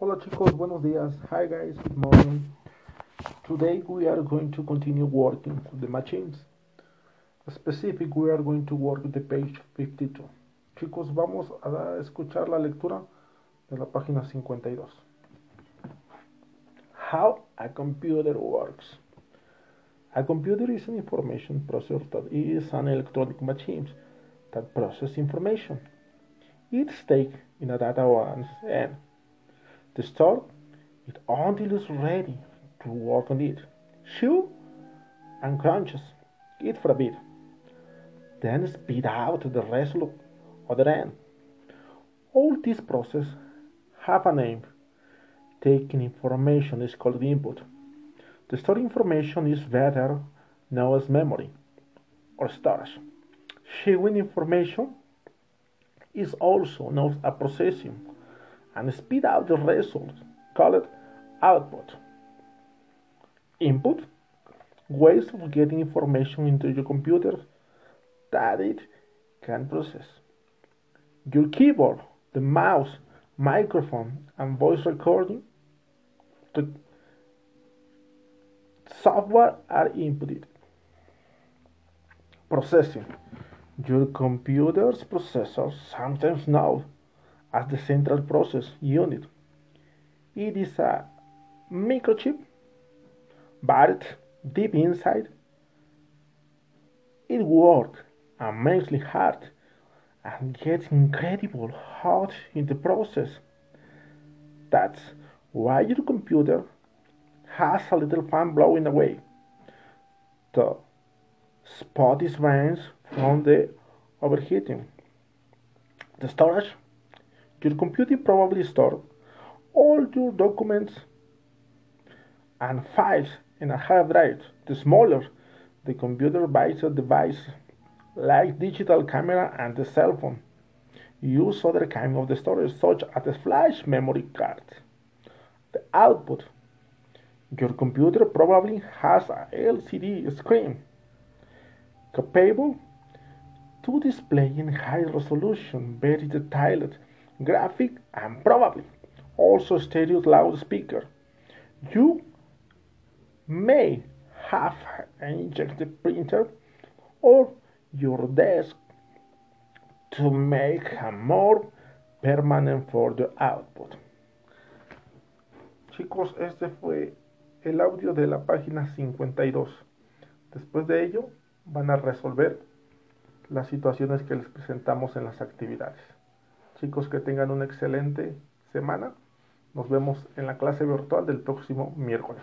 Hola chicos, buenos días. Hi guys, good morning. Today we are going to continue working with the machines. Specific, we are going to work with the page 52. Chicos, vamos a escuchar la lectura de la página 52. How a computer works. A computer is an information processor that is an electronic machine that processes information. It takes in a data once and to store it until it's ready to work on it. Chew and crunches it for a bit. Then spit out the result of the end. All these processes have a name. Taking information is called input. The stored information is better known as memory or storage. Chewing information is also known as a processing and spit out the result called output. Input ways of getting information into your computer that it can process. Your keyboard, the mouse, microphone, and voice recording the software are inputted. Processing. Your computer's processor, sometimes known as the central process unit. It is a microchip buried deep inside. It works immensely hard and gets incredible hot in the process. That's why your computer has a little fan blowing away the spotty vents from the overheating. The storage your computer probably stores all your documents and files in a hard drive. The smaller the computer buys a device like digital camera and the cell phone. Use other kind of the storage such as a flash memory card. The output. Your computer probably has a LCD screen capable to display in high resolution, very detailed graphic, and probably also stereo loudspeaker. You may have an inkjet printer or your desk to make a more permanent for the output. Chicos, este fue el audio de la página 52. Después de ello, van a resolver las situaciones que les presentamos en las actividades. Chicos, que tengan una excelente semana. Nos vemos en la clase virtual del próximo miércoles.